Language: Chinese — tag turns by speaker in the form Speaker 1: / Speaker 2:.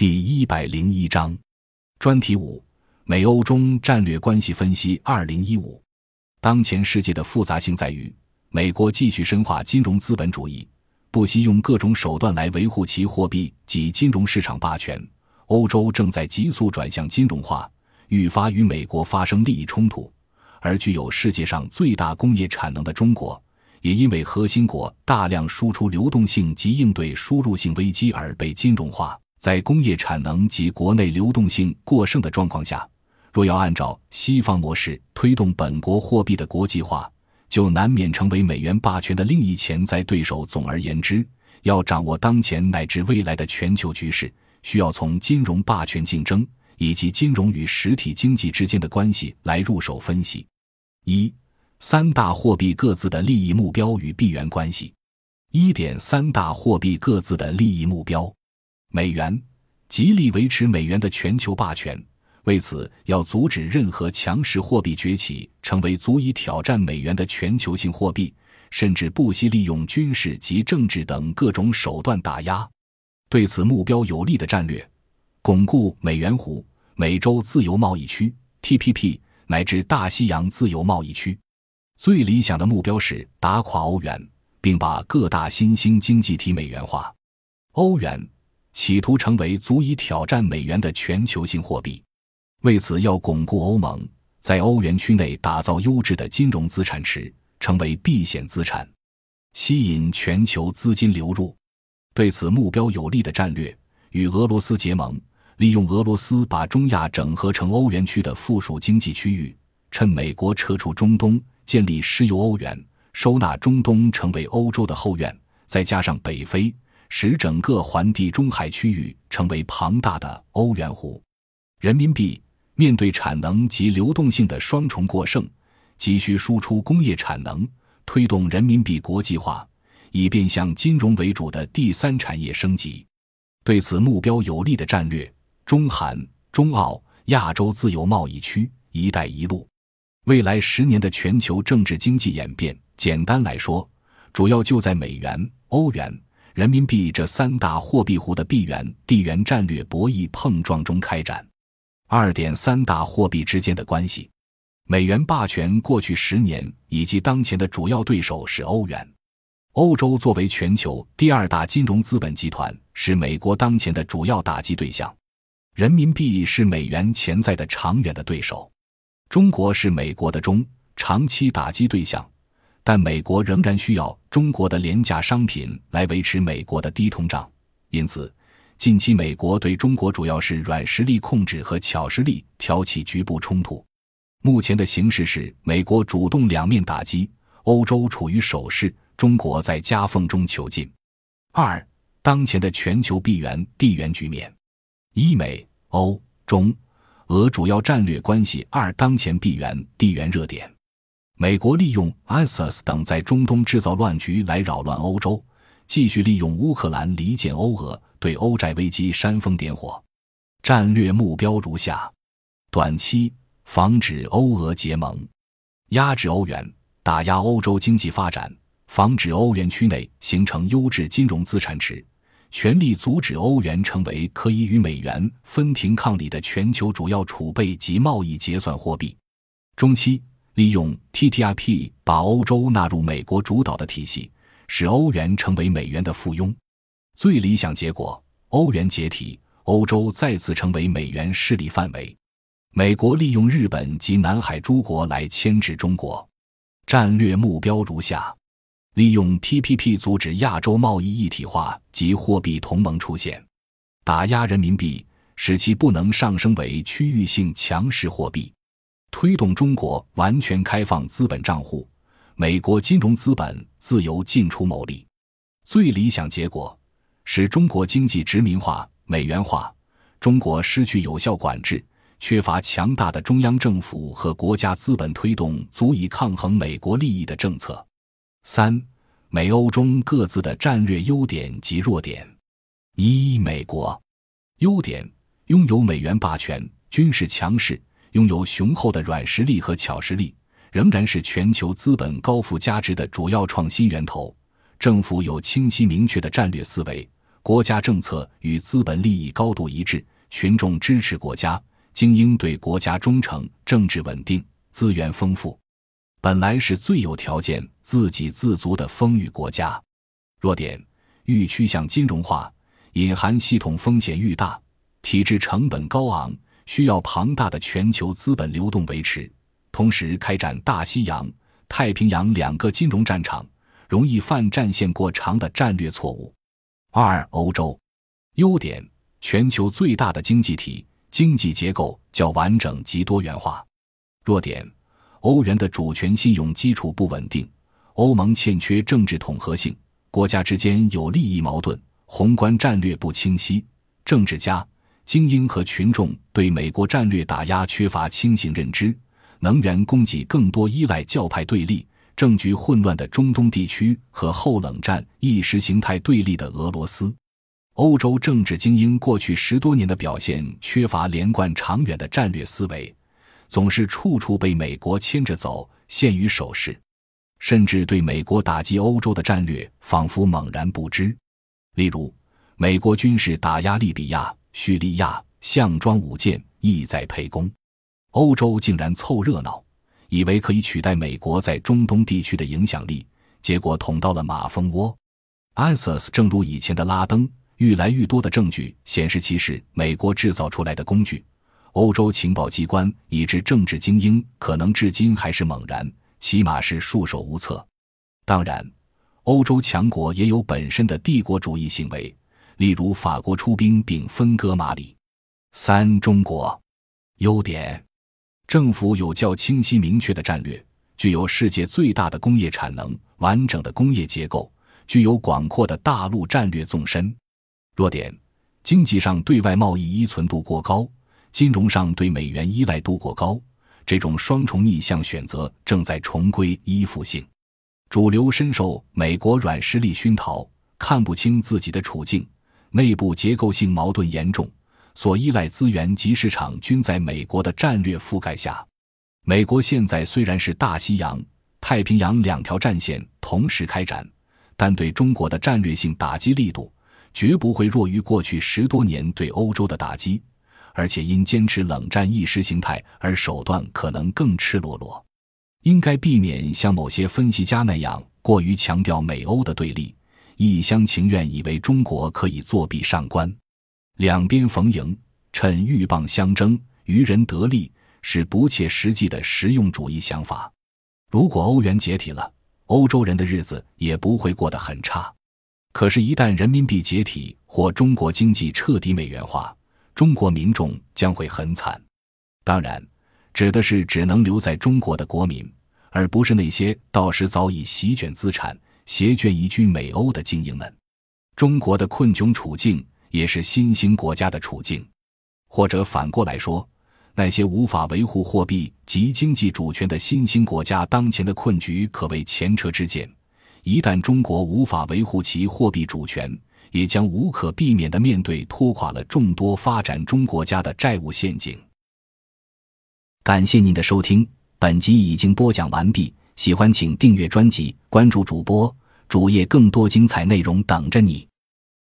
Speaker 1: 第一百零一章，专题五：美欧中战略关系分析。二零一五，当前世界的复杂性在于，美国继续深化金融资本主义，不惜用各种手段来维护其货币及金融市场霸权。欧洲正在急速转向金融化，愈发与美国发生利益冲突。而具有世界上最大工业产能的中国，也因为核心国大量输出流动性及应对输入性危机而被金融化。在工业产能及国内流动性过剩的状况下，若要按照西方模式推动本国货币的国际化，就难免成为美元霸权的另一潜在对手。总而言之，要掌握当前乃至未来的全球局势，需要从金融霸权竞争以及金融与实体经济之间的关系来入手分析。一、三大货币各自的利益目标与币源关系。一点三大货币各自的利益目标。美元极力维持美元的全球霸权，为此要阻止任何强势货币崛起，成为足以挑战美元的全球性货币，甚至不惜利用军事及政治等各种手段打压。对此目标有利的战略，巩固美元湖、美洲自由贸易区 （TPP） 乃至大西洋自由贸易区。最理想的目标是打垮欧元，并把各大新兴经济体美元化。欧元。企图成为足以挑战美元的全球性货币，为此要巩固欧盟，在欧元区内打造优质的金融资产池，成为避险资产，吸引全球资金流入。对此目标有利的战略，与俄罗斯结盟，利用俄罗斯把中亚整合成欧元区的附属经济区域，趁美国撤出中东，建立石油欧元，收纳中东成为欧洲的后院，再加上北非。使整个环地中海区域成为庞大的欧元湖。人民币面对产能及流动性的双重过剩，急需输出工业产能，推动人民币国际化，以便向金融为主的第三产业升级。对此目标有利的战略，中韩、中澳、亚洲自由贸易区、一带一路。未来十年的全球政治经济演变，简单来说，主要就在美元、欧元。人民币这三大货币湖的币源地缘战略博弈碰撞中开展。二点三大货币之间的关系，美元霸权过去十年以及当前的主要对手是欧元。欧洲作为全球第二大金融资本集团，是美国当前的主要打击对象。人民币是美元潜在的长远的对手。中国是美国的中长期打击对象。但美国仍然需要中国的廉价商品来维持美国的低通胀，因此，近期美国对中国主要是软实力控制和巧实力挑起局部冲突。目前的形势是美国主动两面打击，欧洲处于守势，中国在夹缝中求进。二、当前的全球币源地缘局面：一、美欧中俄主要战略关系；二、当前币源地缘热点。美国利用 ISIS 等在中东制造乱局来扰乱欧洲，继续利用乌克兰离间欧俄，对欧债危机煽风点火。战略目标如下：短期防止欧俄结盟，压制欧元，打压欧洲经济发展，防止欧元区内形成优质金融资产池，全力阻止欧元成为可以与美元分庭抗礼的全球主要储备及贸易结算货币。中期。利用 TTIP 把欧洲纳入美国主导的体系，使欧元成为美元的附庸。最理想结果，欧元解体，欧洲再次成为美元势力范围。美国利用日本及南海诸国来牵制中国。战略目标如下：利用 TPP 阻止亚洲贸易一体化及货币同盟出现，打压人民币，使其不能上升为区域性强势货币。推动中国完全开放资本账户，美国金融资本自由进出牟利。最理想结果使中国经济殖民化、美元化，中国失去有效管制，缺乏强大的中央政府和国家资本推动足以抗衡美国利益的政策。三、美欧中各自的战略优点及弱点。一、美国优点：拥有美元霸权，军事强势。拥有雄厚的软实力和巧实力，仍然是全球资本高附加值的主要创新源头。政府有清晰明确的战略思维，国家政策与资本利益高度一致，群众支持国家，精英对国家忠诚，政治稳定，资源丰富，本来是最有条件自给自足的丰裕国家。弱点愈趋向金融化，隐含系统风险愈大，体制成本高昂，需要庞大的全球资本流动维持。同时开展大西洋、太平洋两个金融战场，容易犯战线过长的战略错误。二、欧洲优点：全球最大的经济体，经济结构较完整及多元化。弱点：欧元的主权信用基础不稳定，欧盟欠缺政治统合性，国家之间有利益矛盾，宏观战略不清晰，政治家、精英和群众对美国战略打压缺乏清醒认知。能源供给更多依赖教派对立、政局混乱的中东地区和后冷战意识形态对立的俄罗斯。欧洲政治精英过去十多年的表现缺乏连贯长远的战略思维，总是处处被美国牵着走，陷于守势，甚至对美国打击欧洲的战略仿佛猛然不知。例如，美国军事打压利比亚、叙利亚，项庄舞剑，意在沛公。欧洲竟然凑热闹，以为可以取代美国在中东地区的影响力，结果捅到了马蜂窝。ISIS 正如以前的拉登，愈来愈多的证据显示其是美国制造出来的工具。欧洲情报机关以至政治精英可能至今还是猛然，起码是束手无策。当然，欧洲强国也有本身的帝国主义行为，例如法国出兵并分割马里。三、中国优点。政府有较清晰明确的战略，具有世界最大的工业产能、完整的工业结构，具有广阔的大陆战略纵深。弱点：经济上对外贸易依存度过高，金融上对美元依赖度过高。这种双重逆向选择正在重归依附性。主流深受美国软实力熏陶，看不清自己的处境，内部结构性矛盾严重。所依赖资源及市场均在美国的战略覆盖下。美国现在虽然是大西洋、太平洋两条战线同时开展，但对中国的战略性打击力度绝不会弱于过去十多年对欧洲的打击，而且因坚持冷战意识形态而手段可能更赤裸裸。应该避免像某些分析家那样过于强调美欧的对立，一厢情愿以为中国可以作壁上观。两边逢迎，趁鹬蚌相争，渔人得利，是不切实际的实用主义想法。如果欧元解体了，欧洲人的日子也不会过得很差。可是，一旦人民币解体或中国经济彻底美元化，中国民众将会很惨。当然，指的是只能留在中国的国民，而不是那些到时早已席卷资产、携眷移居美欧的精英们。中国的困窘处境。也是新兴国家的处境，或者反过来说，那些无法维护货币及经济主权的新兴国家当前的困局可谓前车之鉴。一旦中国无法维护其货币主权，也将无可避免地面对拖垮了众多发展中国家的债务陷阱。感谢您的收听，本集已经播讲完毕。喜欢请订阅专辑，关注主播主页，更多精彩内容等着你。